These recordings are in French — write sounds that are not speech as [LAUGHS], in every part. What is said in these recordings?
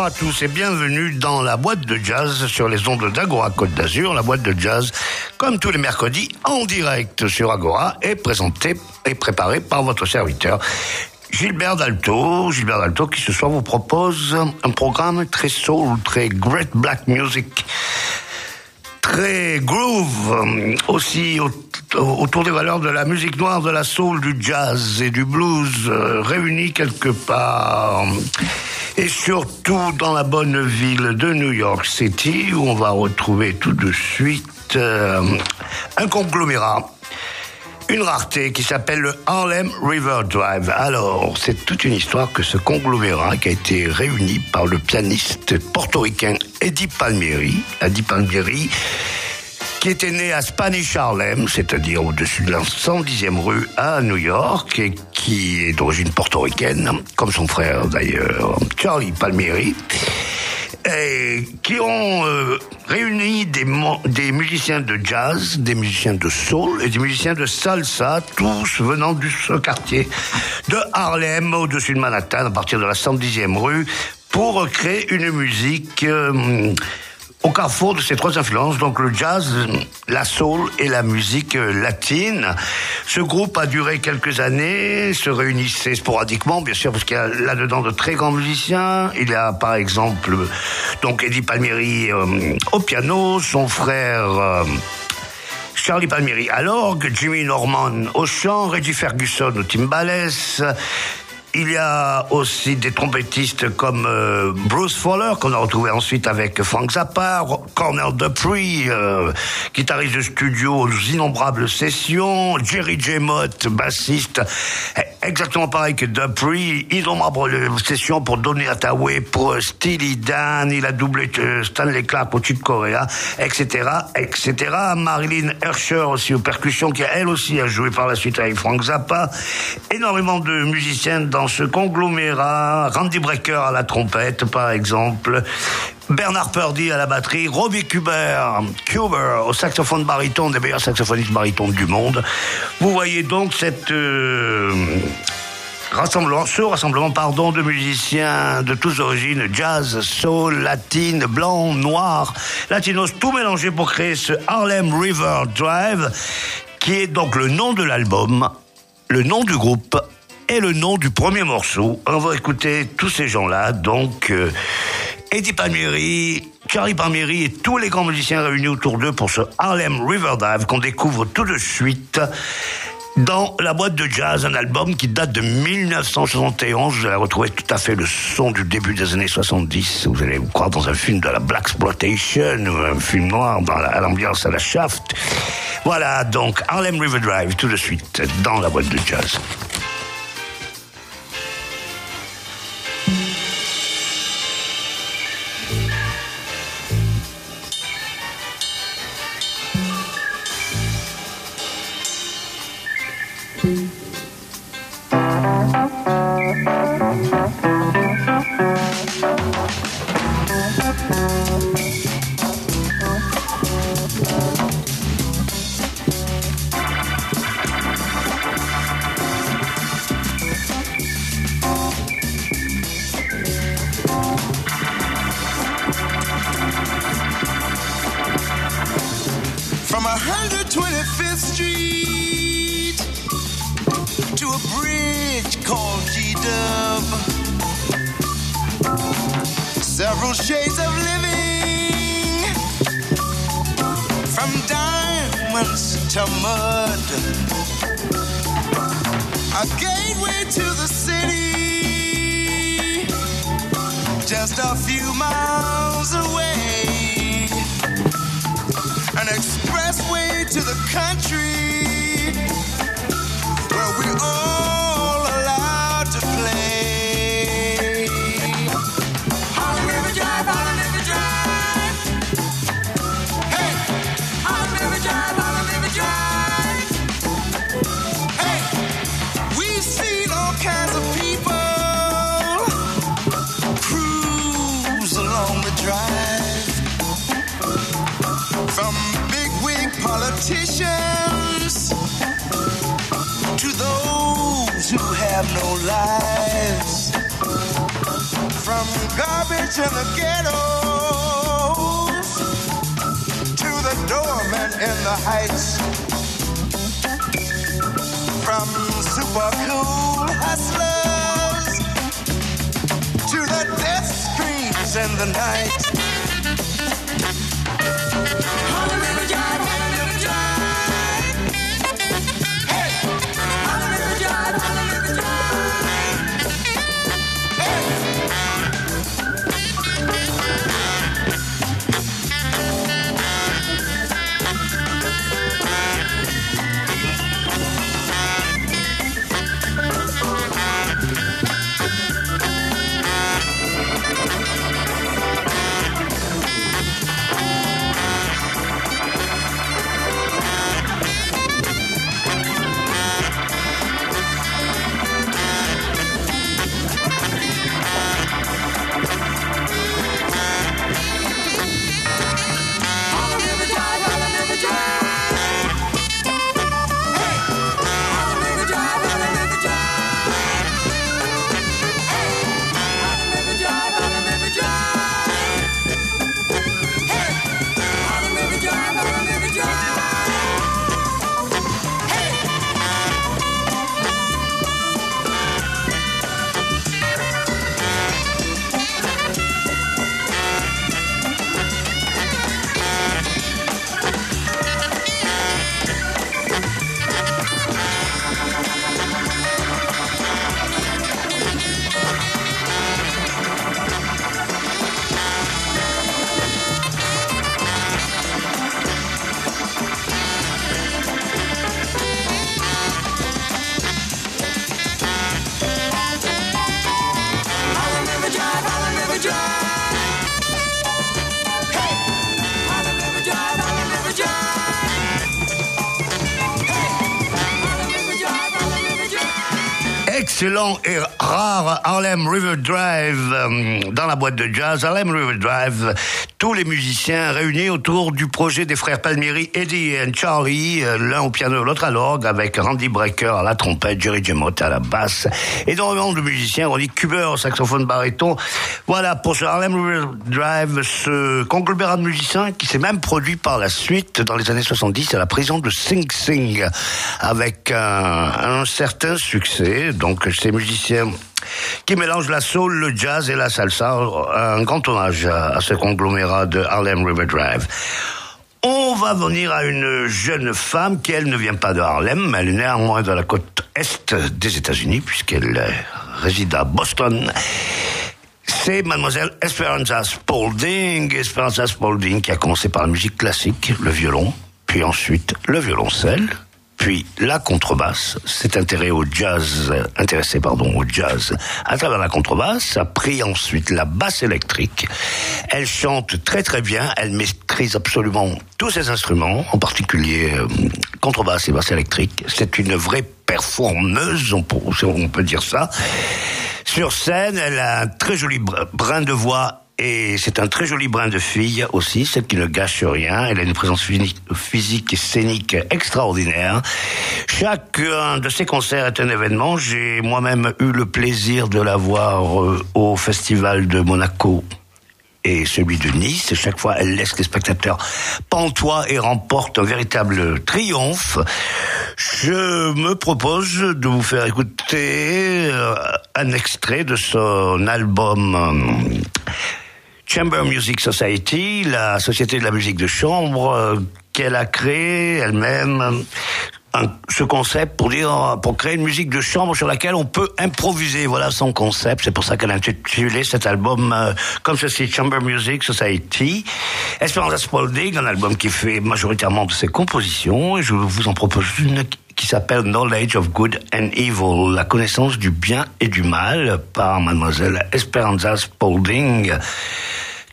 Bonsoir à tous et bienvenue dans la boîte de jazz sur les ondes d'Agora Côte d'Azur. La boîte de jazz, comme tous les mercredis, en direct sur Agora, est présentée et préparée par votre serviteur. Gilbert Dalto, Gilbert Dalto qui ce soir vous propose un programme très soul, très great black music, très groove, aussi autour des valeurs de la musique noire, de la soul, du jazz et du blues euh, réunis quelque part et surtout dans la bonne ville de New York City où on va retrouver tout de suite euh, un conglomérat une rareté qui s'appelle le Harlem River Drive. Alors, c'est toute une histoire que ce conglomérat qui a été réuni par le pianiste portoricain Eddie Palmieri, Eddie Palmieri, qui était né à Spanish Harlem, c'est-à-dire au-dessus de la 110e rue à New York, et qui est d'origine portoricaine, comme son frère d'ailleurs, Charlie Palmieri, et qui ont euh, réuni des, musiciens de jazz, des musiciens de soul et des musiciens de salsa, tous venant du ce quartier de Harlem, au-dessus de Manhattan, à partir de la 110e rue, pour créer une musique... Euh, au carrefour de ces trois influences, donc le jazz, la soul et la musique latine. Ce groupe a duré quelques années, se réunissait sporadiquement, bien sûr, parce qu'il y a là-dedans de très grands musiciens. Il y a par exemple donc Eddie Palmieri euh, au piano, son frère euh, Charlie Palmieri à l'orgue, Jimmy Norman au chant, Reggie Ferguson au timbales, il y a aussi des trompettistes comme euh, Bruce Fowler, qu'on a retrouvé ensuite avec Frank Zappa, Cornel Dupree, euh, guitariste de studio aux innombrables sessions, Jerry J. Mott, bassiste, exactement pareil que Dupree, innombrables sessions pour Donny Hathaway, pour Steely Dan, il a doublé euh, Stanley Clark au Chick Corea, etc., etc. Marilyn Hersher aussi aux percussions, qui elle aussi a joué par la suite avec Frank Zappa. Énormément de musiciens dans ce conglomérat, Randy Brecker à la trompette par exemple, Bernard Purdy à la batterie, Robbie Kuber, Kuber au saxophone baryton, des meilleurs saxophonistes barytons du monde. Vous voyez donc cette euh, rassemblement, ce rassemblement, pardon, de musiciens de toutes origines, jazz, soul, latine, blanc, noir, latinos, tout mélangé pour créer ce Harlem River Drive, qui est donc le nom de l'album, le nom du groupe et le nom du premier morceau. On va écouter tous ces gens-là, donc euh, Eddie Palmieri, Charlie Palmieri et tous les grands musiciens réunis autour d'eux pour ce Harlem River Drive qu'on découvre tout de suite dans la boîte de jazz, un album qui date de 1971. Vous allez retrouver tout à fait le son du début des années 70. Vous allez vous croire dans un film de la Black Exploitation ou un film noir dans l'ambiance à la Shaft. Voilà donc Harlem River Drive tout de suite dans la boîte de jazz. Heights. From super cool hustlers to the death streets in the night. Excellent et rare Harlem River Drive euh, dans la boîte de jazz. Harlem River Drive, tous les musiciens réunis autour du projet des frères Palmieri, Eddie et Charlie, euh, l'un au piano, l'autre à l'orgue, avec Randy Brecker à la trompette, Jerry Gemot à la basse, énormément de musiciens, Ronnie Cuber au saxophone baryton. Voilà pour ce Harlem Drive, ce conglomérat de musiciens qui s'est même produit par la suite dans les années 70 à la prison de Sing Sing, avec un, un certain succès. Donc ces musiciens qui mélange la soul, le jazz et la salsa. Un grand hommage à, ce conglomérat de Harlem River Drive. On va venir à une jeune femme qui, elle, ne vient pas de Harlem, elle est néanmoins de la côte est des États-Unis, puisqu'elle réside à Boston. C'est mademoiselle Esperanza Spalding. Esperanza Spalding qui a commencé par la musique classique, le violon, puis ensuite le violoncelle, puis la contrebasse s'est intéressée au jazz, intéressé pardon au jazz à travers la contrebasse, a pris ensuite la basse électrique. Elle chante très très bien, elle maîtrise absolument tous ses instruments, en particulier euh, contrebasse et basse électrique. C'est une vraie performeuse, on peut dire ça. Sur scène, elle a un très joli brin de voix et c'est un très joli brin de fille aussi, celle qui ne gâche rien. Elle a une présence physique et scénique extraordinaire. Chacun de ses concerts est un événement. J'ai moi-même eu le plaisir de la voir euh, au Festival de Monaco et celui de Nice. Chaque fois, elle laisse les spectateurs pantois et remporte un véritable triomphe. Je me propose de vous faire écouter euh, un extrait de son album Chamber Music Society, la société de la musique de chambre euh, qu'elle a créée elle-même. ce concept pour dire pour créer une musique de chambre sur laquelle on peut improviser. Voilà son concept. C'est pour ça qu'elle a intitulé cet album euh, comme ceci Chamber Music Society. Esperanza Spalding un album qui fait majoritairement de ses compositions. Et je vous en propose une qui s'appelle Knowledge of Good and Evil, la connaissance du bien et du mal par mademoiselle Esperanza Spalding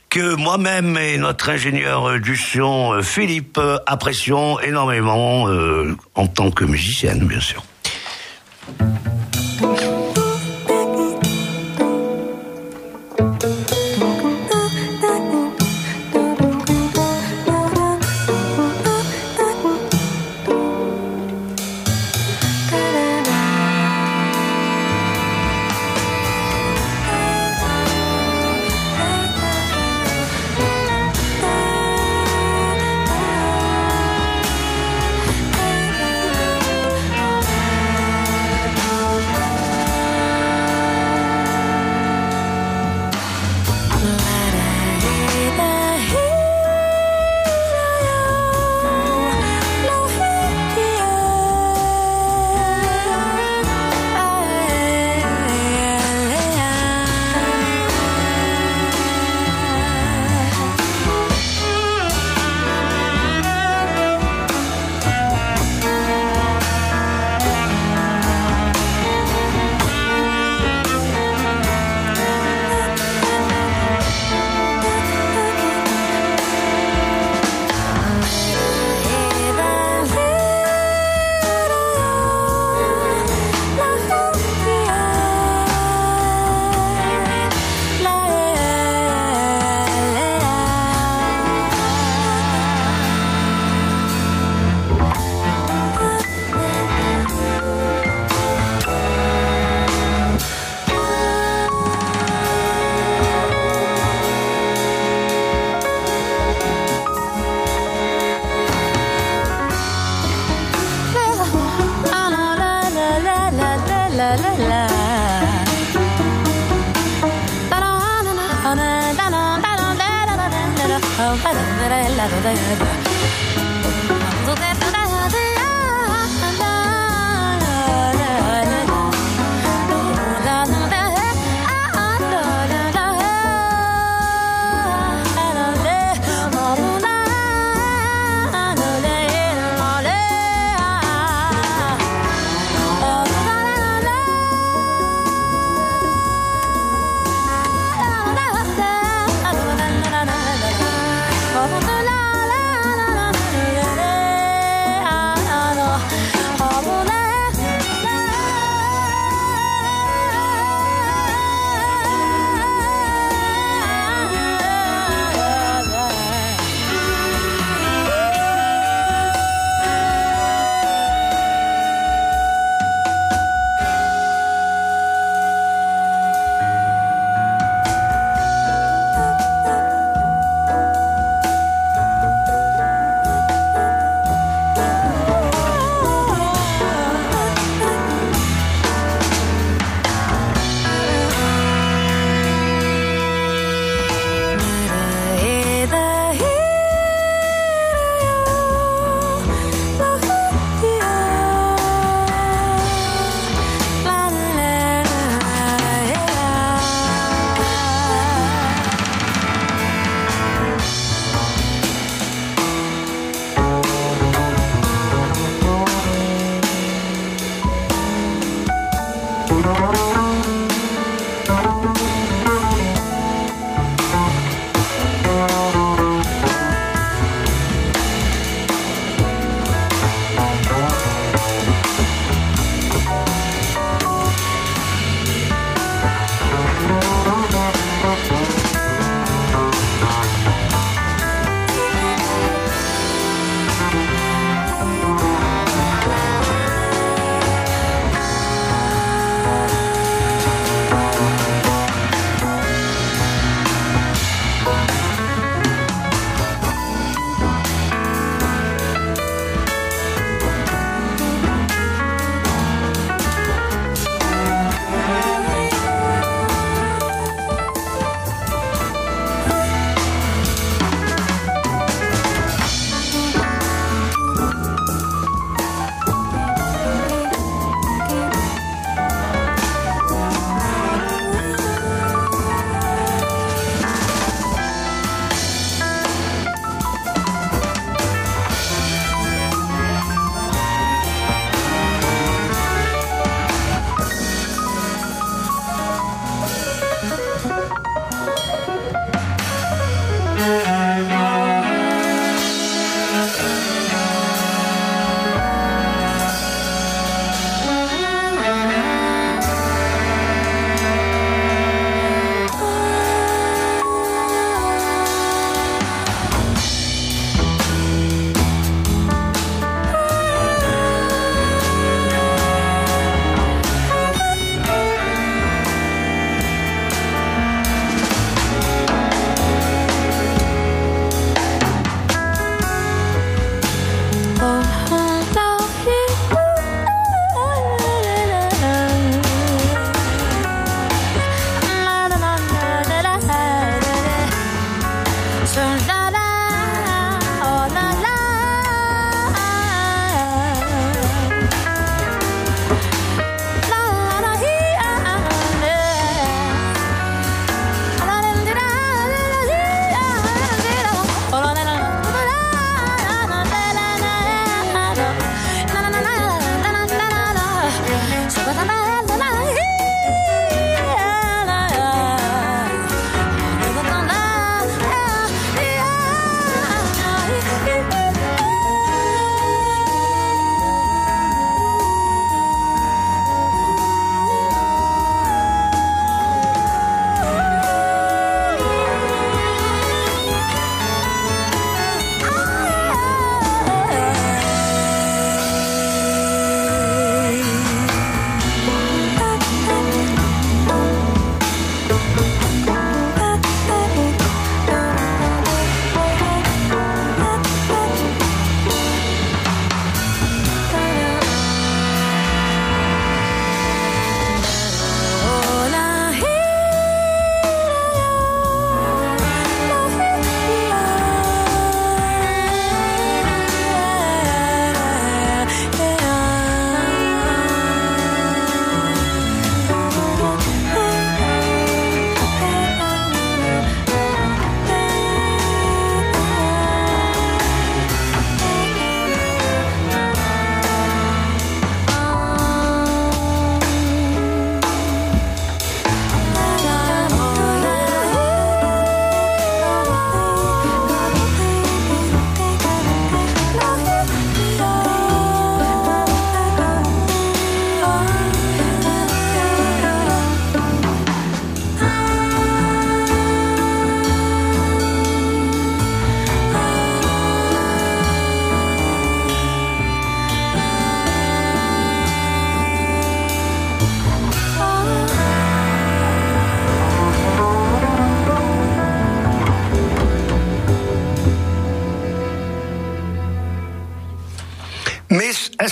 que moi-même et notre ingénieur du son Philippe apprécions énormément euh, en tant que musicienne, bien sûr. al lado de ella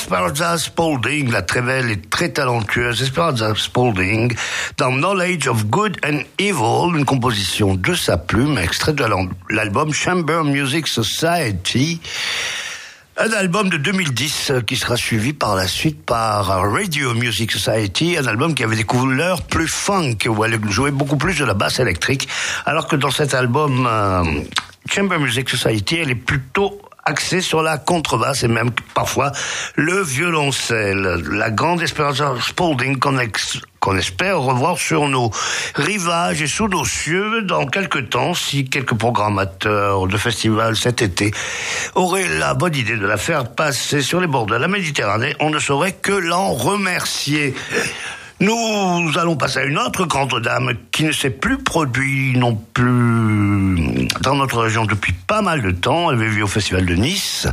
Esperanza Spalding, la très belle et très talentueuse Esperanza Spalding, dans Knowledge of Good and Evil, une composition de sa plume, extrait de l'album Chamber Music Society. Un album de 2010 euh, qui sera suivi par la suite par Radio Music Society, un album qui avait des couleurs plus funk, où elle jouait beaucoup plus de la basse électrique, alors que dans cet album euh, Chamber Music Society, elle est plutôt axée sur la contrebasse et même parfois le violoncelle. La grande Esperanza Spalding qu'on espère revoir sur nos rivages et sous nos cieux dans quelques temps si quelques programmateurs de festivals cet été auraient la bonne idée de la faire passer sur les bords de la Méditerranée. On ne saurait que l'en remercier. Nous allons passer à une autre grande dame qui ne s'est plus produit non plus dans notre région depuis pas mal de temps. Elle avait vu au Festival de Nice,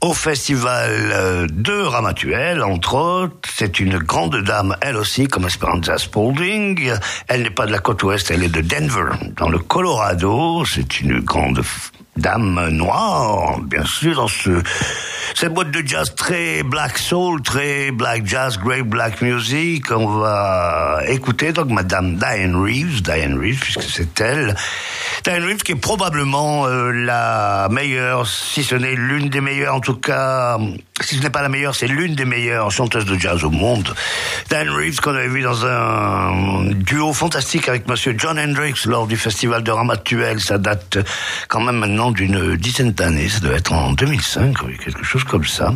au Festival euh, de Ramatuel, entre autres. C'est une grande dame, elle aussi, comme Esperanza Spalding. Elle n'est pas de la côte ouest, elle est de Denver, dans le Colorado. C'est une grande dame noire, bien sûr, dans ce cette boîte de jazz très black soul, très black jazz, great black music. On va écouter donc Madame Diane Reeves, Diane Reeves, puisque c'est elle. Diane Reeves qui est probablement euh, la meilleure, si ce n'est l'une des meilleures, en tout cas, si ce n'est pas la meilleure, c'est l'une des meilleures chanteuses de jazz au monde. Diane Reeves qu'on avait vu dans un duo fantastique avec Monsieur John Hendricks lors du festival de Ramatuel. Ça date quand même maintenant d'une dizaine d'années. Ça doit être en 2005, quelque chose comme ça.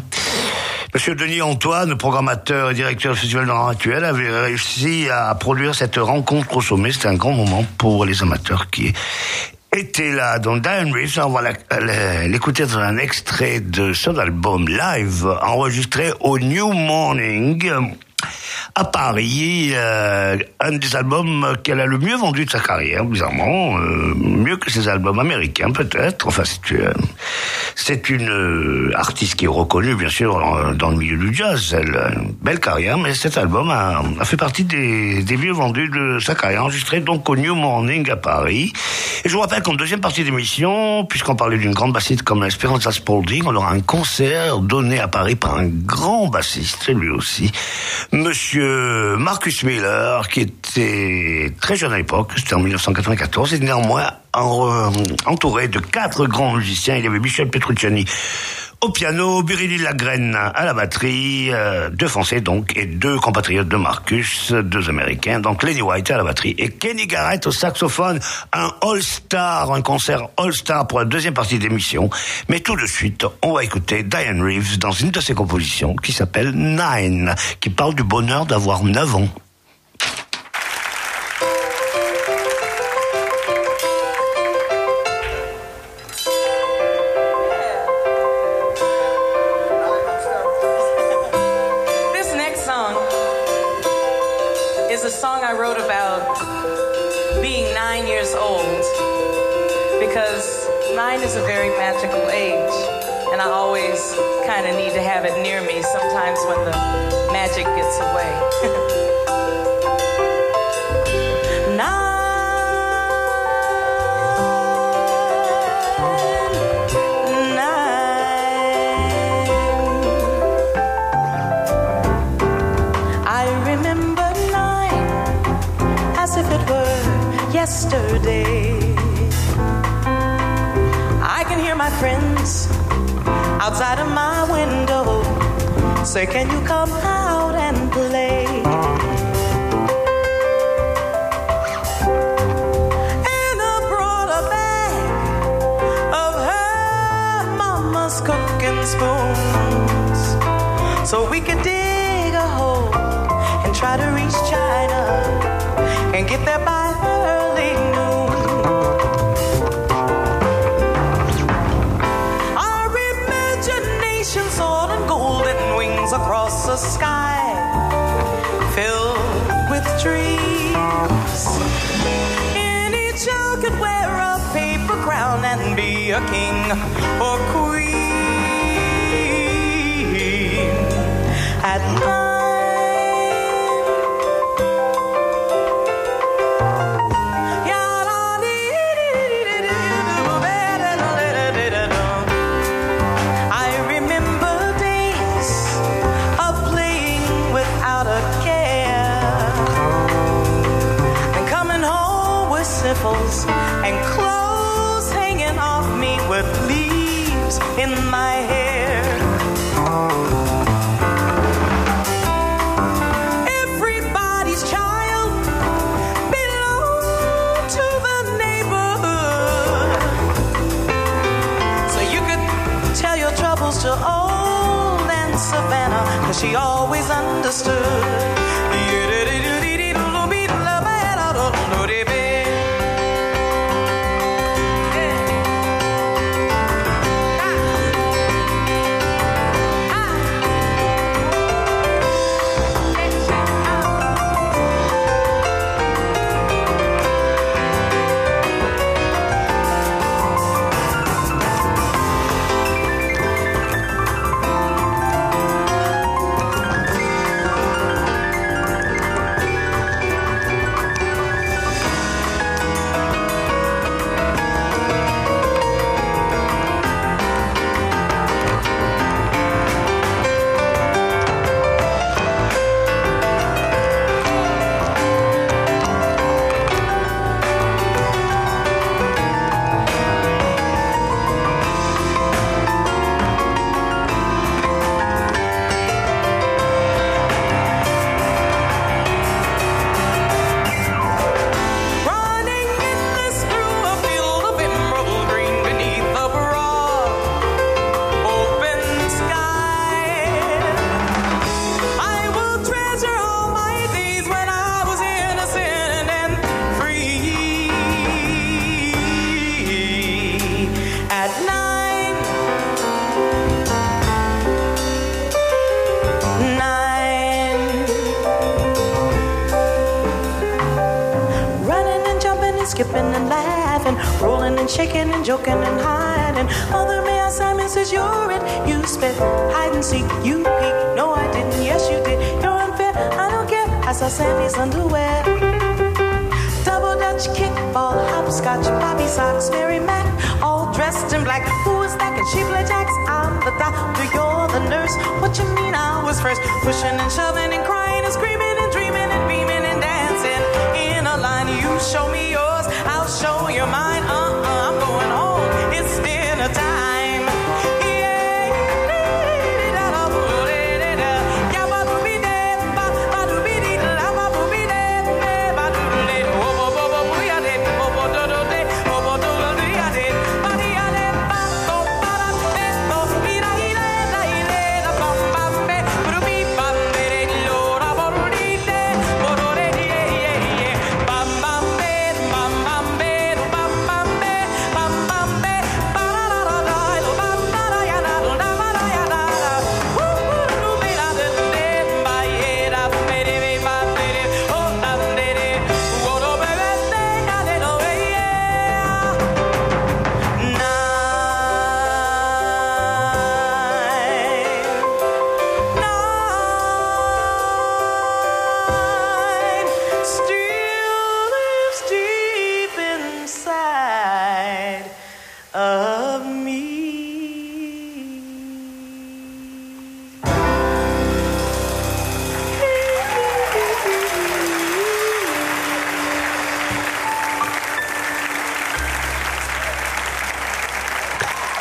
Monsieur Denis Antoine, programmateur et directeur du Festival de actuel, avait réussi à produire cette rencontre au sommet. C'était un grand moment pour les amateurs qui étaient là. Donc Diane Reeves, on va l'écouter dans un extrait de son album live enregistré au New Morning à Paris, euh, un des albums qu'elle a le mieux vendu de sa carrière, bizarrement, euh, mieux que ses albums américains peut-être. Enfin, c'est euh, c'est une euh, artiste qui est reconnue, bien sûr, dans le milieu du jazz. Elle a une belle carrière, mais cet album a, a fait partie des, des mieux vendus de sa carrière, enregistré donc au New Morning à Paris. Et je vous rappelle qu'en deuxième partie d'émission, puisqu'on parlait d'une grande bassiste comme Esperanza Spalding, on aura un concert donné à Paris par un grand bassiste, lui aussi, Monsieur Marcus Miller, qui était très jeune à l'époque, c'était en 1994, et néanmoins entouré de quatre grands musiciens. Il y avait Michel Petrucciani au piano, Birilli Lagrène à la batterie, euh, deux Français donc, et deux compatriotes de Marcus, deux Américains, donc Lenny White à la batterie et Kenny Garrett au saxophone, un All-Star, un concert All-Star pour la deuxième partie d'émission. Mais tout de suite, on va écouter Diane Reeves dans une de ses compositions qui s'appelle Nine, qui parle du bonheur d'avoir 9 ans.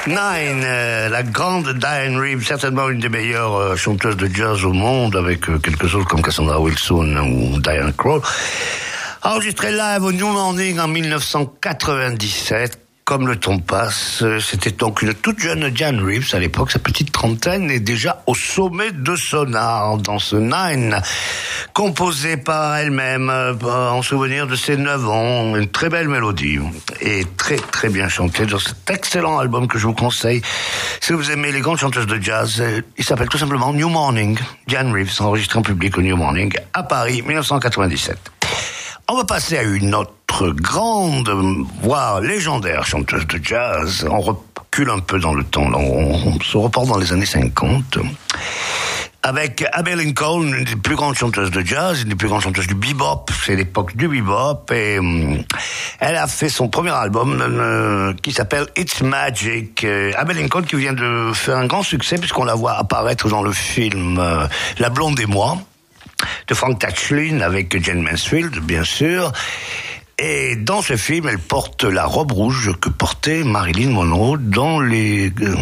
Nine, euh, la grande Diane Reeves, certainement une des meilleures euh, chanteuses de jazz au monde, avec euh, quelque comme Cassandra Wilson ou Diane Kroll. Enregistré live au New Morning en 1997. Comme le temps passe, euh, c'était donc une toute jeune Diane Reeves à l'époque, sa petite trentaine, et déjà au sommet de son art dans ce Nine, composé par elle-même euh, en souvenir de ses 9 ans, une très belle mélodie et très très bien chantée dans cet excellent album que je vous conseille. Si vous aimez les grandes chanteuses de jazz, euh, il s'appelle tout simplement New Morning, Diane Reeves, enregistré en public au New Morning à Paris, 1997. On va passer à une autre grande, voire légendaire chanteuse de jazz. On recule un peu dans le temps, on, se reporte dans les années 50. Avec Abbey Lincoln, une des plus grandes chanteuses de jazz, une des plus grandes chanteuses du bebop, c'est l'époque du bebop, et hum, elle a fait son premier album euh, qui s'appelle It's Magic. Euh, Abbey Lincoln qui vient de faire un grand succès puisqu'on la voit apparaître dans le film euh, La Blonde et moi de Frank Tatchlin avec Jane Mansfield, bien sûr. Et dans ce film, elle porte la robe rouge que portait Marilyn Monroe dans les euh,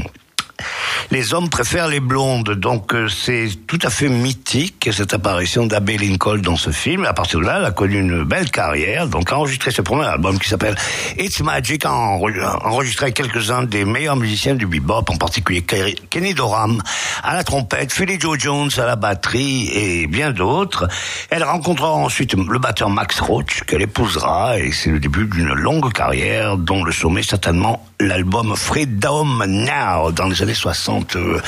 les hommes préfèrent les blondes, donc euh, c'est tout à fait mythique cette apparition d'Abbey Lincoln dans ce film. À partir de là, elle a connu une belle carrière, donc a enregistré ce premier album qui s'appelle It's Magic, a enregistré quelques-uns des meilleurs musiciens du bebop, en particulier Kenny Dorham à la trompette, Philly Joe Jones à la batterie et bien d'autres. Elle rencontrera ensuite le batteur Max Roach qu'elle épousera et c'est le début d'une longue carrière dont le sommet certainement l'album Freedom Now dans les années 60. Euh,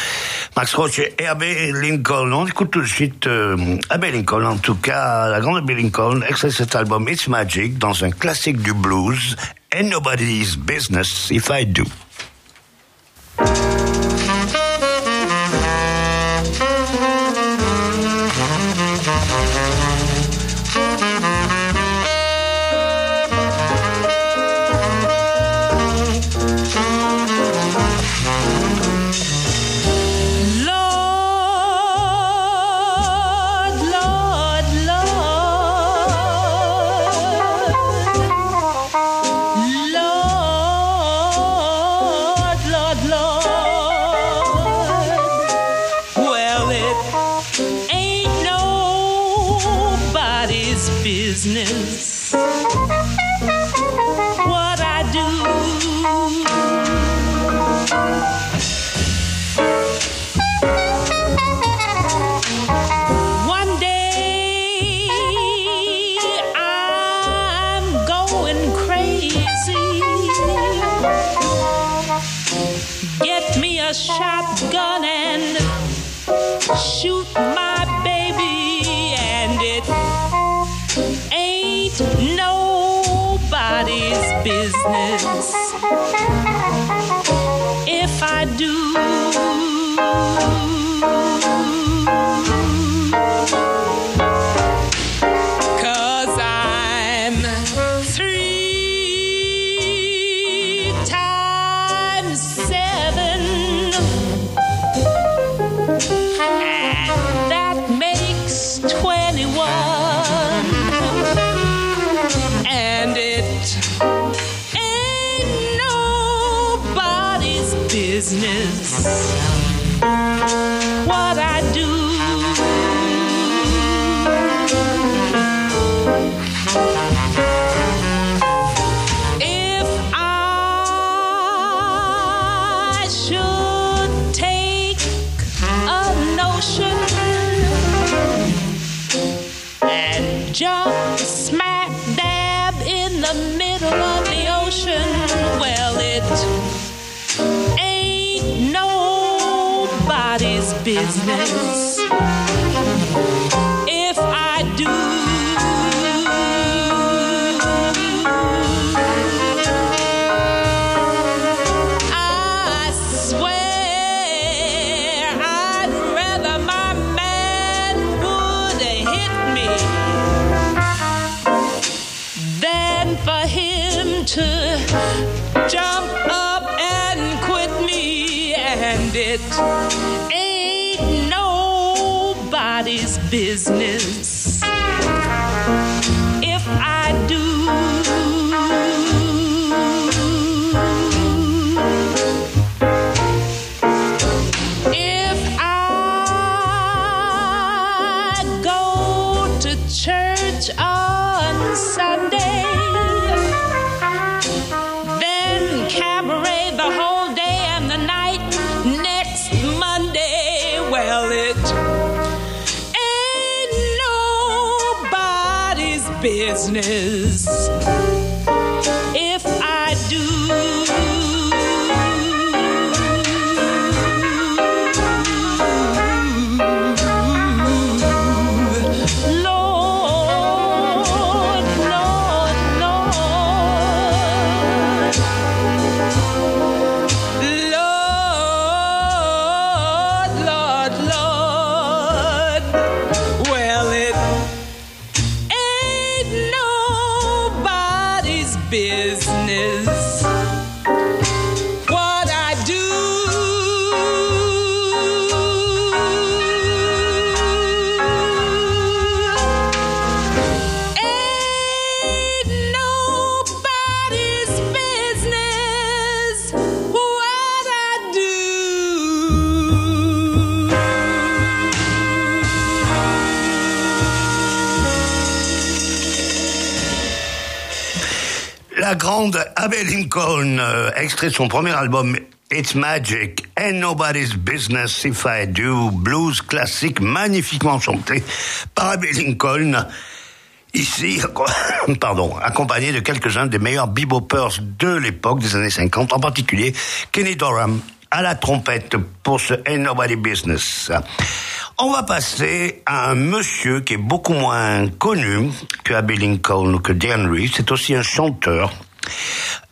Max Roach et Abbey Lincoln. On écoute tout de suite euh, Abbey Lincoln, en tout cas la grande Abbey Lincoln, extrait cet album It's Magic dans un classique du blues, And Nobody's Business If I Do. A shotgun and shoot my business La grande Abbey Lincoln, euh, extrait son premier album It's Magic, Ain't Nobody's Business If I Do, blues classique magnifiquement chanté par Abbey Lincoln. Ici, [LAUGHS] pardon, accompagné de quelques-uns des meilleurs beboppers de l'époque des années 50, en particulier Kenny Dorham à la trompette pour ce Ain't Nobody Business. On va passer à un monsieur qui est beaucoup moins connu que Abbey Lincoln ou que Reeves. C'est aussi un chanteur.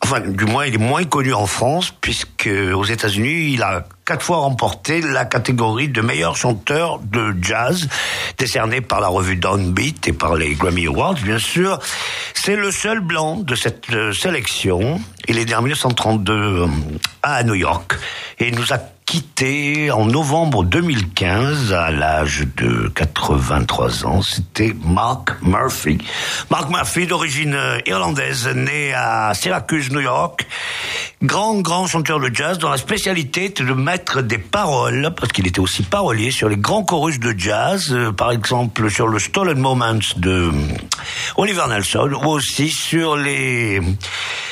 Enfin, du moins, il est moins connu en France, puisque aux États-Unis, il a quatre fois remporté la catégorie de meilleur chanteur de jazz, décerné par la revue Downbeat et par les Grammy Awards, bien sûr. C'est le seul blanc de cette euh, sélection. Il est né en 1932 euh, à New York et il nous a quitté en novembre 2015 à l'âge de 83 ans. C'était Mark Murphy. Mark Murphy d'origine euh, irlandaise, né à Syracuse, New York. Grand, grand chanteur de jazz dont la spécialité était de mettre des paroles, parce qu'il était aussi parolier, sur les grands chorus de jazz, euh, par exemple sur le Stolen Moments de euh, Oliver Nelson, ou aussi sur les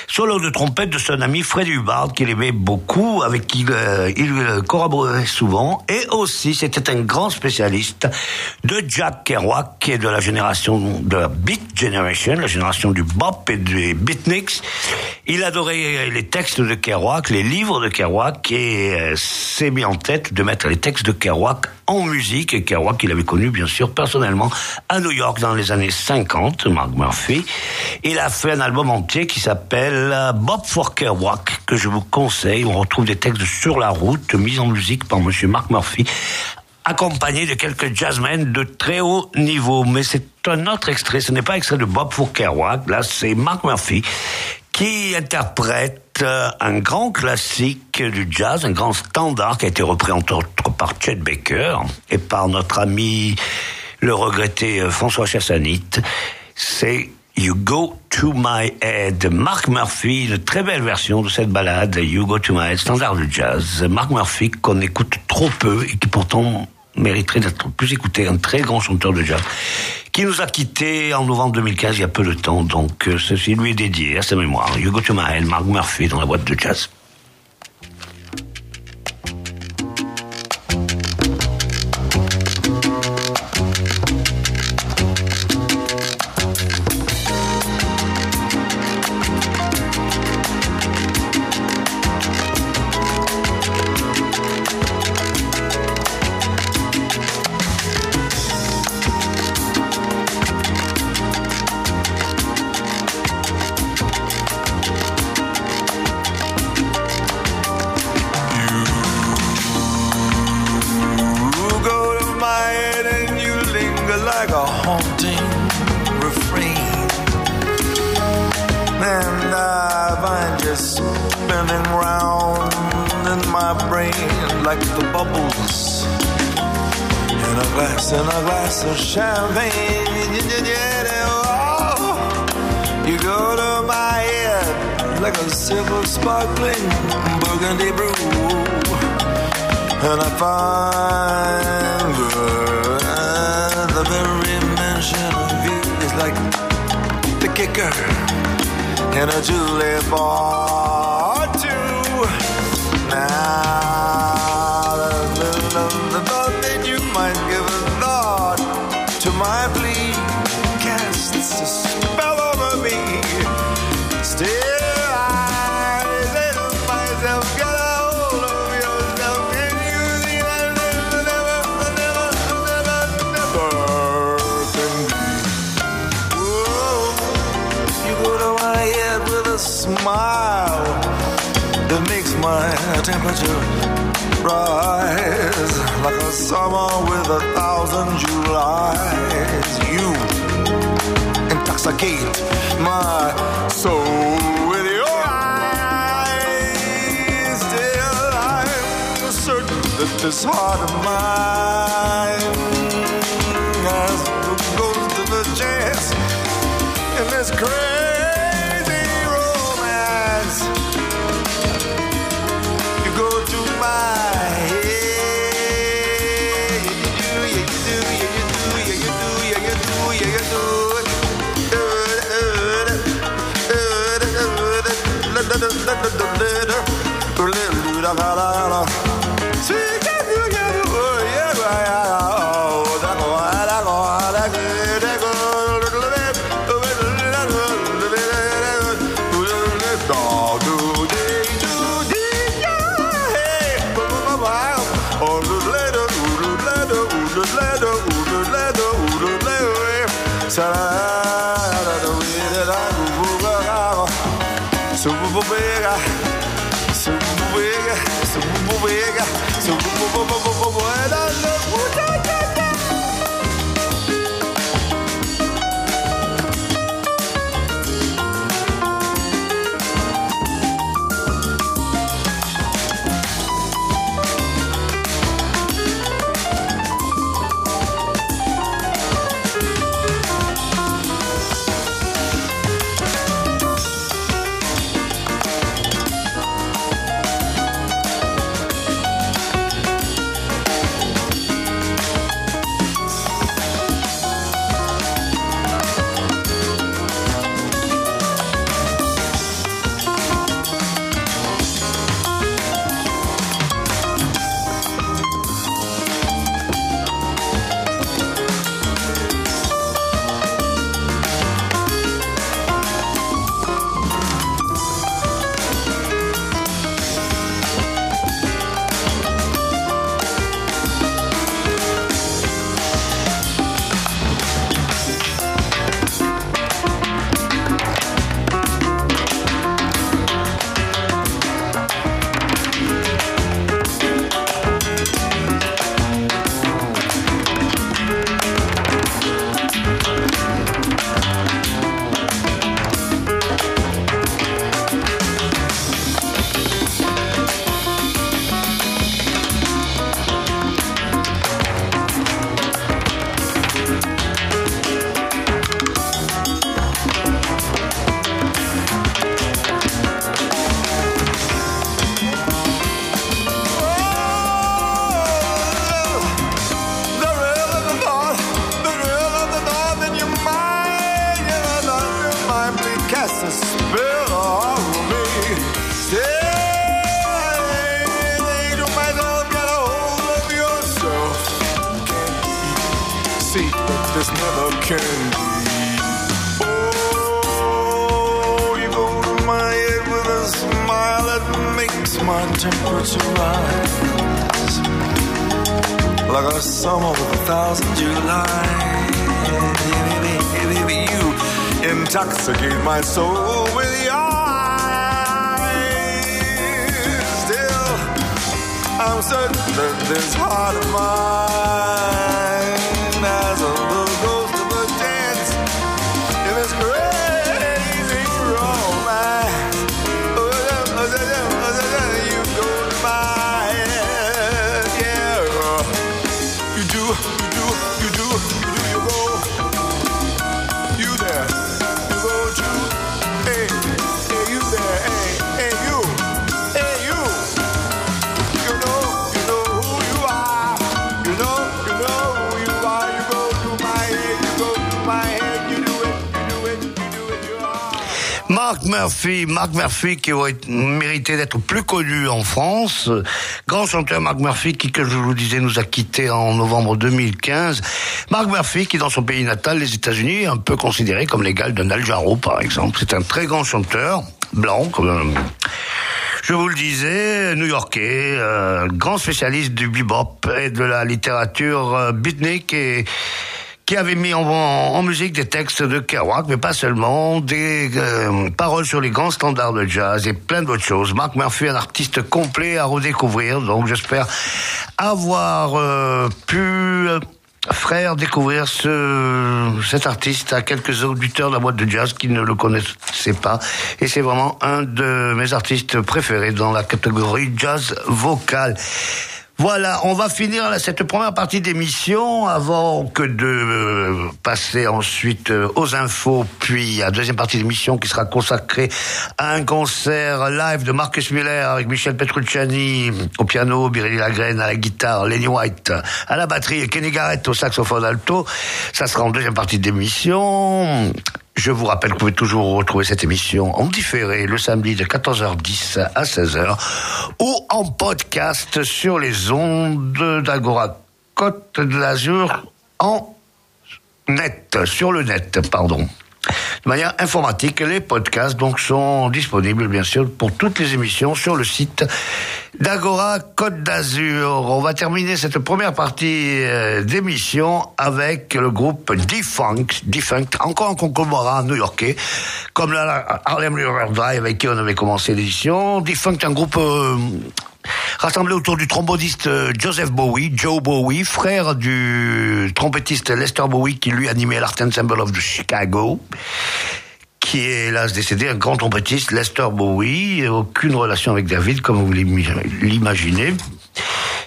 solos de trompette de son ami Freddie Hubbard, qu'il aimait beaucoup, avec qui euh, il euh, collaborait souvent, et aussi c'était un grand spécialiste de Jack Kerouac, et de la génération de la Beat Generation, la génération du bop et des beatniks. Il adorait les textes de Kerouac, les livres de Kerouac, et euh, s'est mis en tête de mettre les textes de Kerouac en musique, Kerouac, il avait connu bien sûr personnellement à New York dans les années 50, Mark Murphy. Il a fait un album entier qui s'appelle euh, Bob for Kerouac, que je vous conseille. On retrouve des textes sur la route, mis en musique par monsieur Mark Murphy, accompagné de quelques jazzmen de très haut niveau. Mais c'est un autre extrait, ce n'est pas extrait de Bob for Kerouac, là c'est Mark Murphy qui interprète un grand classique du jazz, un grand standard qui a été repris entre autres par Chet Baker et par notre ami le regretté euh, François Chassanit. C'est You Go to My Head. Mark Murphy, une très belle version de cette balade, You Go to My Head, standard du jazz. Mark Murphy qu'on écoute trop peu et qui pourtant mériterait d'être plus écouté, un très grand chanteur de jazz, qui nous a quittés en novembre 2015, il y a peu de temps, donc euh, ceci lui est dédié à sa mémoire. You Go to My Head, Mark Murphy dans la boîte de jazz. In a glass, in a glass of champagne. Oh, You go to my head like a silver sparkling burgundy brew. And I find uh, the very mention of you is like the kicker in a julep or rise like a summer with a thousand Julys. You intoxicate my soul with your eyes. Still, I'm certain that this heart of mine So, buena locura. Mark Murphy, Mark Murphy qui aurait mérité d'être plus connu en France. Grand chanteur Mark Murphy qui, que je vous disais, nous a quittés en novembre 2015. Mark Murphy qui, dans son pays natal, les États-Unis, est un peu considéré comme l'égal Al Jarreau, par exemple. C'est un très grand chanteur, blanc, comme je vous le disais, new-yorkais, euh, grand spécialiste du bebop et de la littérature euh, beatnik et qui avait mis en, musique des textes de Kerouac, mais pas seulement, des euh, paroles sur les grands standards de jazz et plein d'autres choses. Mark Murphy, un artiste complet à redécouvrir, donc j'espère avoir euh, pu euh, frère découvrir ce, cet artiste à quelques auditeurs de la boîte de jazz qui ne le connaissaient pas. Et c'est vraiment un de mes artistes préférés dans la catégorie jazz vocal. Voilà, on va finir cette première partie d'émission avant que de euh, passer ensuite euh, aux infos, puis à la deuxième partie d'émission qui sera consacrée à un concert live de Marcus Miller avec Michel Petrucciani au piano, Biréli Lagrène à la guitare, Lenny White à la batterie et Kenny Garrett au saxophone alto. Ça sera en deuxième partie d'émission. Je vous rappelle que vous pouvez toujours retrouver cette émission en différé le samedi de 14h10 à 16h ou en podcast sur les ondes d'Agora Côte de l'Azur en net, sur le net, pardon. De manière informatique. Les podcasts donc sont disponibles bien sûr pour toutes les émissions sur le site d'Agora Côte d'Azur. On va terminer cette première partie euh, d'émission avec le groupe Defunct, Defunct, encore un conglomérat new-yorkais, comme la Harlem River Drive avec qui on avait commencé l'édition. Defunct, un groupe euh, rassemblé autour du tromboniste euh, Joseph Bowie, Joe Bowie, frère du trompettiste Lester Bowie qui lui animait l'Art Ensemble of Chicago qui est hélas décédé, un grand trompettiste, Lester Bowie, aucune relation avec David, comme vous l'imaginez.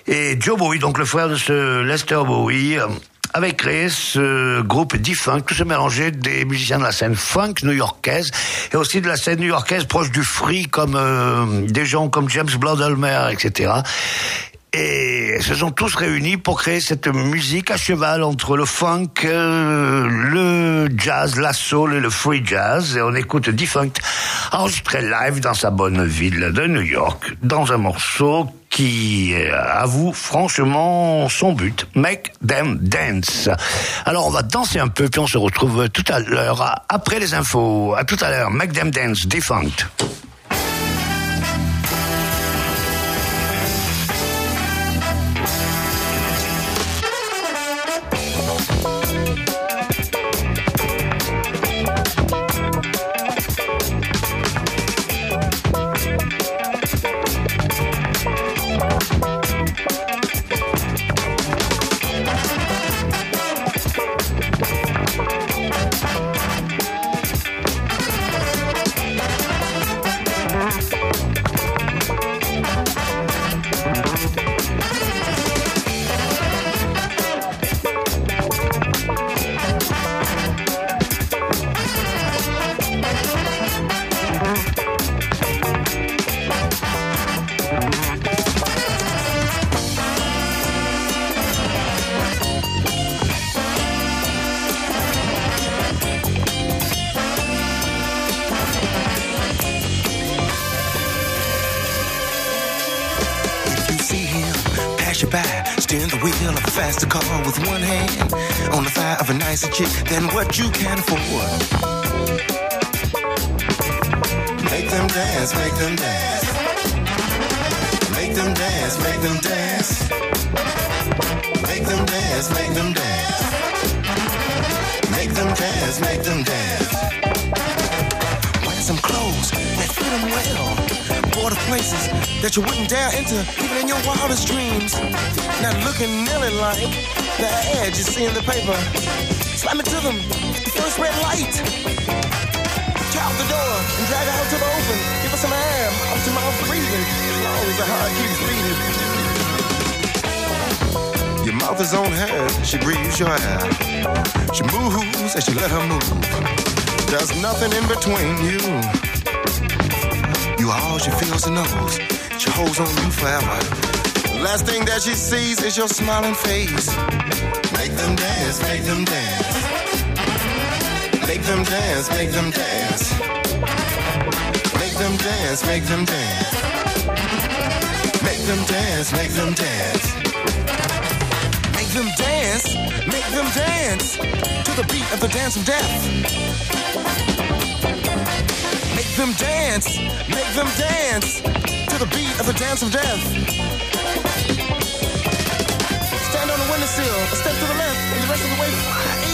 Et Joe Bowie, donc le frère de ce Lester Bowie, euh, avait créé ce groupe Defunct, tout se mélanger des musiciens de la scène funk new-yorkaise et aussi de la scène new-yorkaise proche du free, comme euh, des gens comme James Bloodalmer, etc. Et se sont tous réunis pour créer cette musique à cheval entre le funk, euh, le jazz, la soul et le free jazz. Et on écoute Defunct enregistré live dans sa bonne ville de New York, dans un morceau qui euh, avoue franchement son but, Make Them Dance. Alors on va danser un peu, puis on se retrouve tout à l'heure, après les infos. À tout à l'heure, Make Them Dance, Defunct. Chick than what you can afford. Make them dance, make them dance. Make them dance, make them dance. Make them dance, make them dance. Make them dance, make them dance. Wear some clothes that fit them well. Go to places that you wouldn't dare enter, even in your wildest dreams. Not looking nearly like the ad you see in the paper. Slam it to them the first red light. Drop the door and drag her out to the open. Give her some air, Up to mouth breathing, as long as her heart keeps beating. Your mouth is on her, she breathes your air. She moves and she let her move. There's nothing in between you. You are all she feels and knows. She holds on you forever. Last thing that she sees is your smiling face. Make them dance, make them dance. Make them dance, make them dance. Make them dance, make them dance. Make them dance, make them dance. Make them dance, make them dance to the beat of the dance of death. Make them dance, make them dance to the beat of the dance of death. Windowsill, a step to the left, and the rest of the way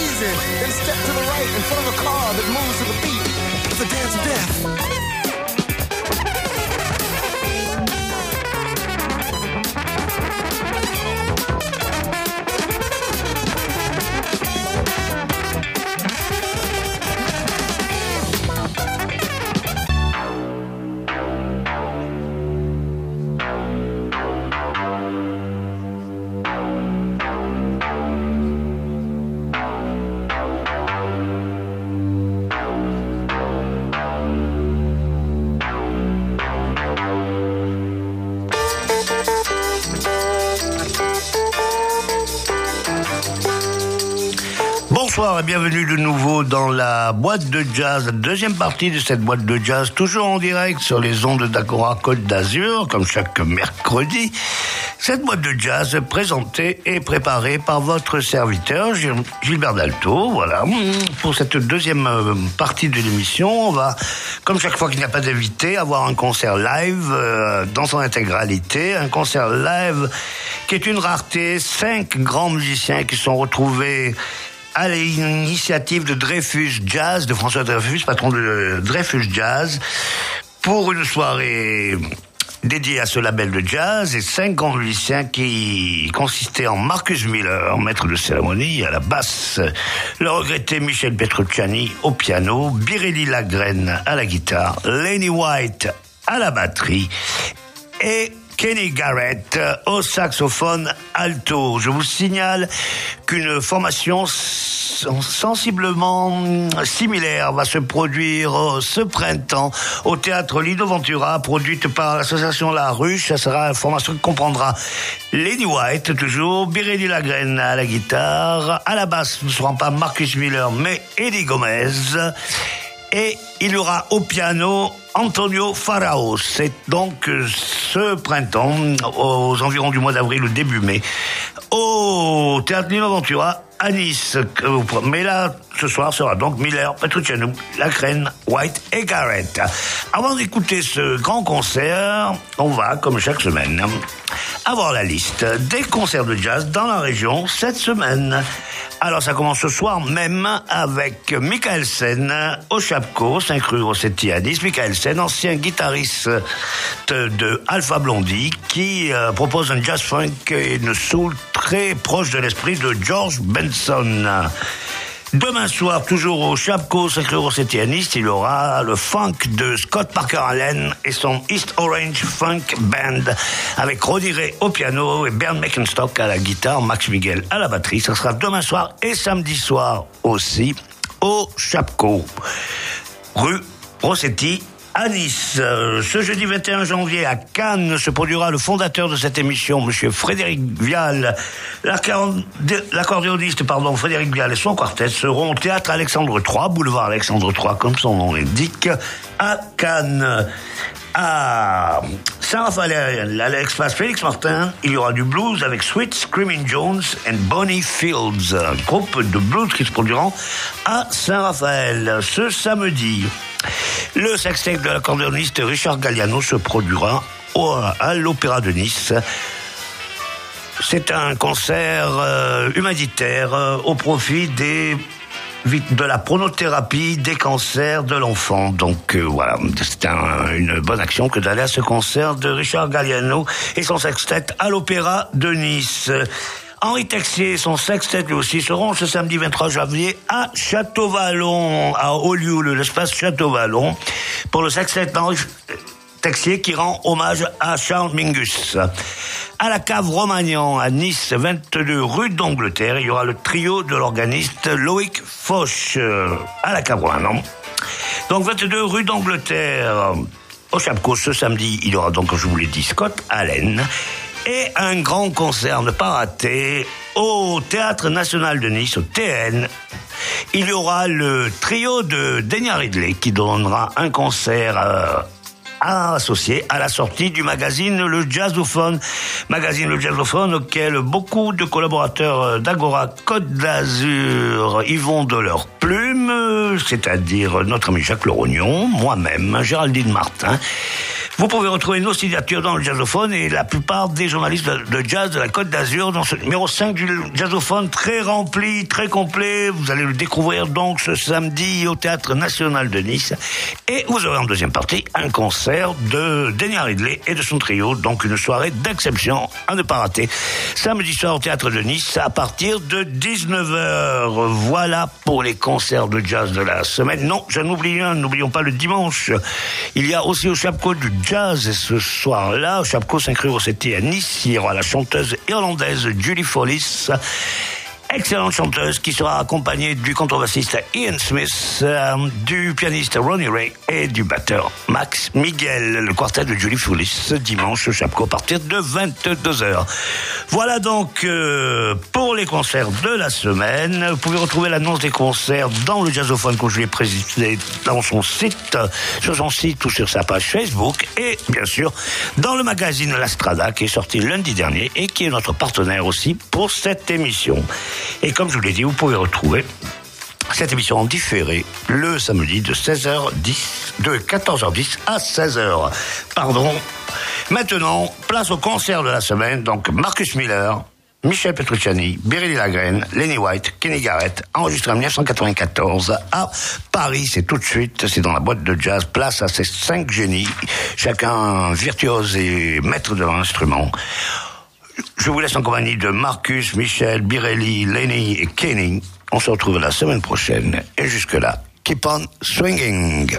easy. Then step to the right in front of a car that moves to the beat of the dance of death. Bienvenue de nouveau dans la boîte de jazz, la deuxième partie de cette boîte de jazz, toujours en direct sur les ondes d'Agora Côte d'Azur, comme chaque mercredi. Cette boîte de jazz présentée et préparée par votre serviteur Gil- Gilbert Dalto. Voilà. Pour cette deuxième euh, partie de l'émission, on va, comme chaque fois qu'il n'y a pas d'invité, avoir un concert live euh, dans son intégralité. Un concert live qui est une rareté. Cinq grands musiciens qui sont retrouvés à l'initiative de Dreyfus Jazz, de François Dreyfus, patron de Dreyfus Jazz, pour une soirée dédiée à ce label de jazz et cinq grands musiciens qui consistaient en Marcus Miller, maître de cérémonie, à la basse, le regretté Michel Petrucciani au piano, Birelli Lagrène à la guitare, Lenny White à la batterie et Kenny Garrett au saxophone alto. Je vous signale qu'une formation sensiblement similaire va se produire euh, ce printemps au théâtre Lido Ventura, produite par l'association La Ruche. Ça sera une formation qui comprendra Lady White, toujours, Birelli Lagrène à la guitare, à la basse ne seront pas Marcus Miller, mais Eddie Gomez. Et il y aura au piano Antonio Farao. C'est donc euh, ce printemps, aux environs du mois d'avril ou début mai, au Théâtre Nino Ventura à Nice. Mais là, ce soir sera donc Miller, Petrucciano, Lacrène, White et Garrett. Avant d'écouter ce grand concert, on va, comme chaque semaine, avoir la liste des concerts de jazz dans la région cette semaine. Alors ça commence ce soir même avec Michael Sen au Chapco, 5 rue Rossetti à Nice. Michael Sen, ancien guitariste de Alpha Blondie, qui euh, propose un jazz funk et une soul très proche de l'esprit de George Benson. Demain soir, toujours au Chapco, 5 rue Rossetti à Nice, il y aura le funk de Scott Parker Allen et son East Orange Funk Band avec Roddy Ray au piano et Bernd Meckenstock à la guitare, Max Miguel à la batterie. Ça sera demain soir et samedi soir aussi au Chapco, rue Rossetti à Nice. Euh, Ce jeudi 21 janvier à Cannes se produira le fondateur de cette émission, Monsieur Frédéric Vial. L'accordé- L'accordéoniste, pardon, Frédéric Vial et son quartet seront au théâtre Alexandre III, boulevard Alexandre III, comme son nom l'indique, à Cannes. Saint-Raphaël, à l'espace Félix Martin, il y aura du blues avec Sweet Screaming Jones and Bonnie Fields, un groupe de blues qui se produiront à Saint-Raphaël ce samedi. Le sextet de l'accordéoniste Richard Galliano se produira au- à l'Opéra de Nice. C'est un concert euh, humanitaire euh, au profit des de la pronothérapie des cancers de l'enfant. Donc euh, voilà, c'est un- une bonne action que d'aller à ce concert de Richard Galliano et son sextet à l'Opéra de Nice. Henri Texier et son sextet lui aussi seront ce samedi 23 janvier à Château-Vallon, à Olieu, l'espace Château-Vallon, pour le sextet d'Henri Texier qui rend hommage à Charles Mingus. À la cave Romagnan, à Nice, 22 rue d'Angleterre, il y aura le trio de l'organiste Loïc Foch euh, à la cave Romagnan. Donc 22 rue d'Angleterre, au Chapco, ce samedi, il y aura donc, je vous l'ai dit, Scott Allen. Et un grand concert ne pas rater au Théâtre National de Nice, au TN. Il y aura le trio de Denia Ridley qui donnera un concert euh, associé à la sortie du magazine Le Jazzophone. Magazine Le Jazzophone auquel beaucoup de collaborateurs euh, d'Agora Côte d'Azur y vont de leur plume, euh, c'est-à-dire notre ami Jacques Lerognon, moi-même, Géraldine Martin. Vous pouvez retrouver nos signatures dans le jazzophone et la plupart des journalistes de, jazz de la Côte d'Azur dans ce numéro 5 du jazzophone très rempli, très complet. Vous allez le découvrir donc ce samedi au Théâtre National de Nice. Et vous aurez en deuxième partie un concert de Daniel Ridley et de son trio. Donc une soirée d'exception à ne pas rater. Samedi soir au Théâtre de Nice à partir de 19h. Voilà pour les concerts de jazz de la semaine. Non, j'en oublie un, n'oublions pas le dimanche. Il y a aussi au Chapco du jazz et ce soir-là, 5 rue Rossetti à Nice, y aura la chanteuse irlandaise Julie Follis. Excellente chanteuse qui sera accompagnée du contrebassiste Ian Smith, euh, du pianiste Ronnie Ray et du batteur Max Miguel. Le quartet de Julie Foulis ce dimanche au Chapco à partir de 22h. Voilà donc euh, pour les concerts de la semaine. Vous pouvez retrouver l'annonce des concerts dans le jazzophone que je lui ai présenté dans son site, sur son site ou sur sa page Facebook et bien sûr dans le magazine La Strada qui est sorti lundi dernier et qui est notre partenaire aussi pour cette émission. Et comme je vous l'ai dit, vous pouvez retrouver cette émission en différé le samedi de 16h10, de 14h10 à 16h. Pardon. Maintenant, place au concert de la semaine. Donc, Marcus Miller, Michel Petrucciani, Beryl Lagraine, Lenny White, Kenny Garrett, enregistré en 1994 à Paris. C'est tout de suite, c'est dans la boîte de jazz. Place à ces cinq génies, chacun virtuose et maître de l'instrument. Je vous laisse en compagnie de Marcus, Michel, Birelli, Lenny et Kenny. On se retrouve la semaine prochaine. Et jusque-là, keep on swinging.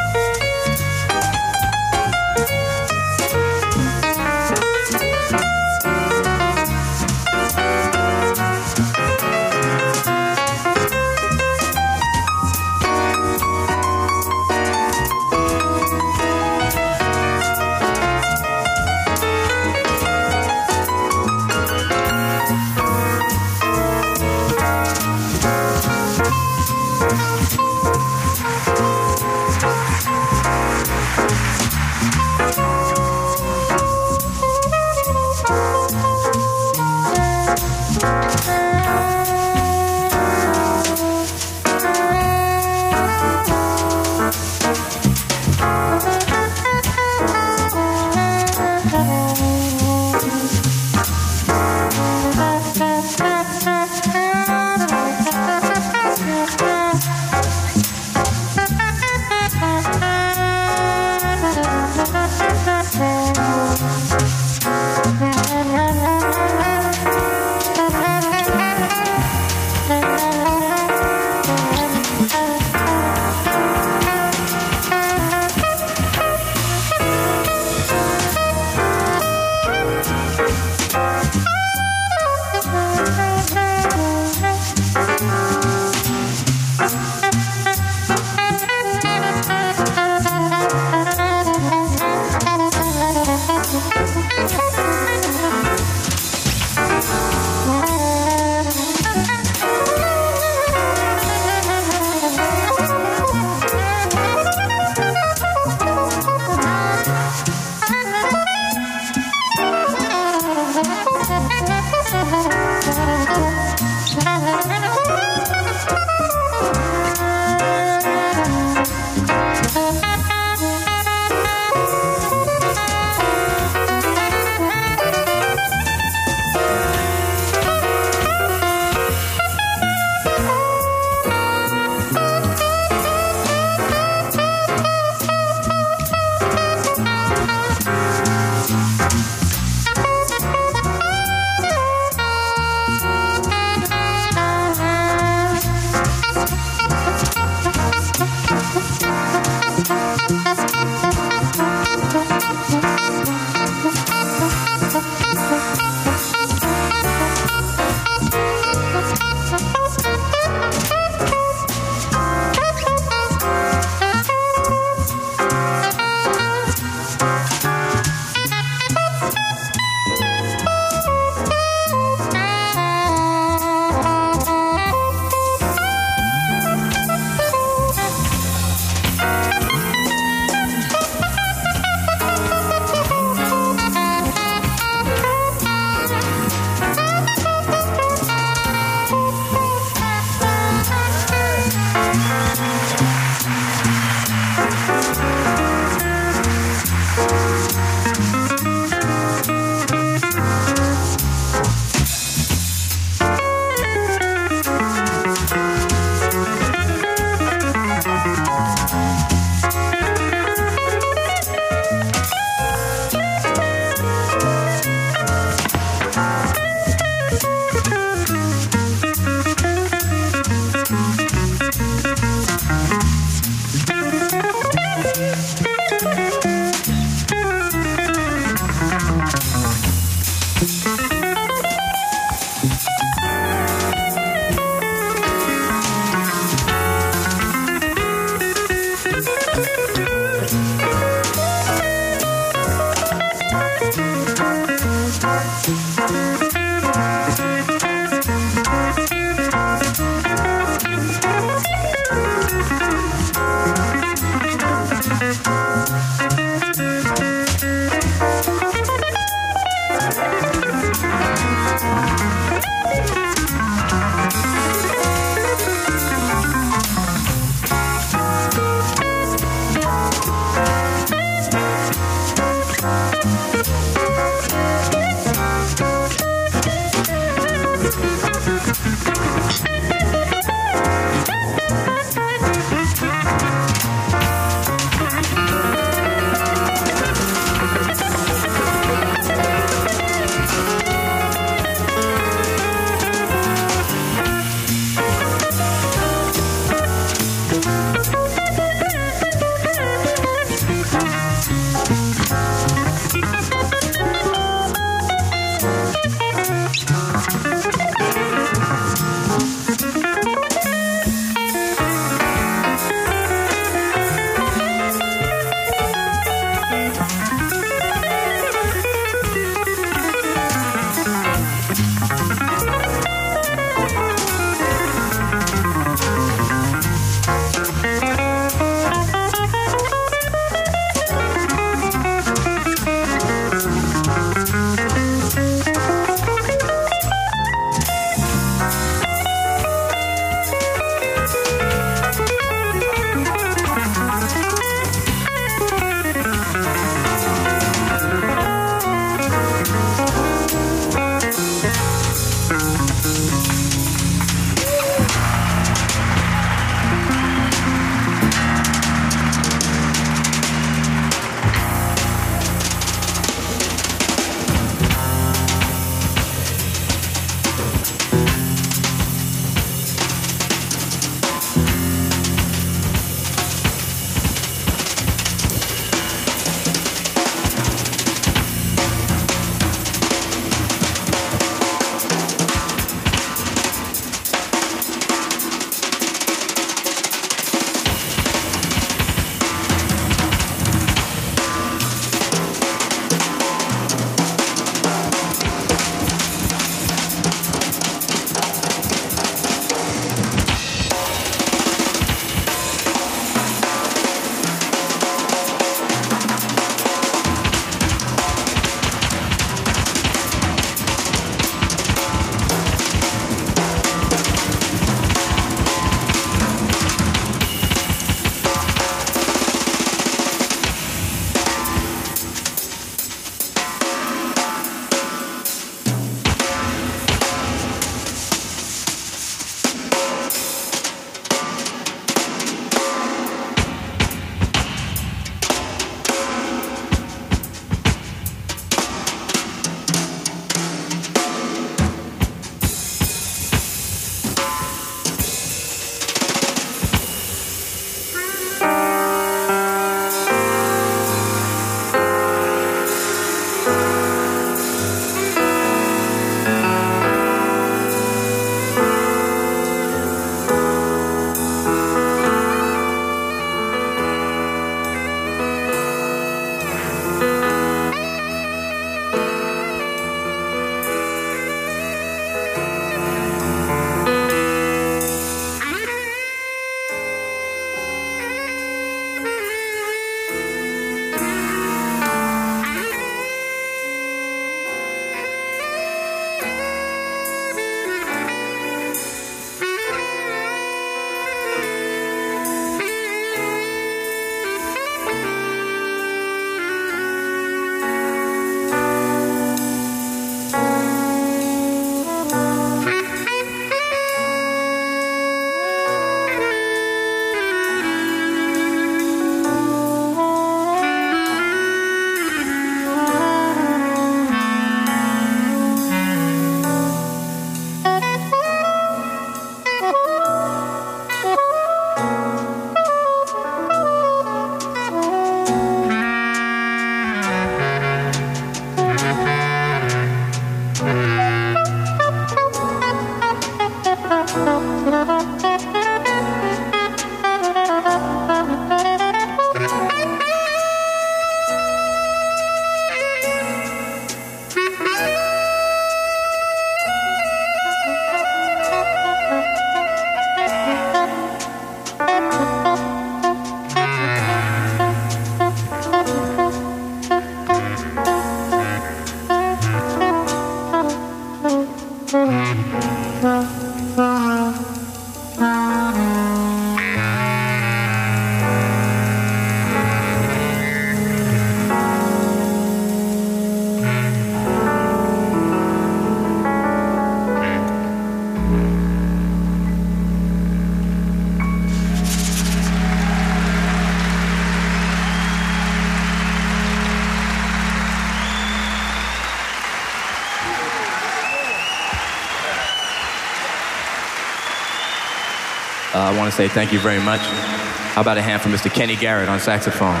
Want to say thank you very much. How about a hand for Mr. Kenny Garrett on saxophone?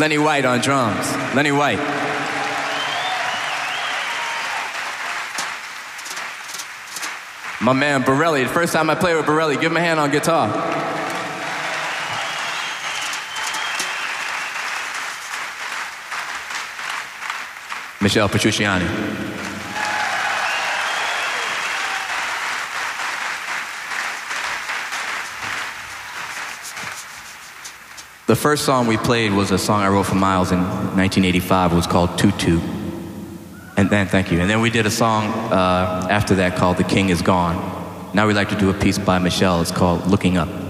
Lenny White on drums. Lenny White. My man Borelli. The first time I played with Borelli, give him a hand on guitar. Michelle Petrucciani. The first song we played was a song I wrote for Miles in 1985. It was called Tutu. And then, thank you. And then we did a song uh, after that called The King Is Gone. Now we'd like to do a piece by Michelle. It's called Looking Up.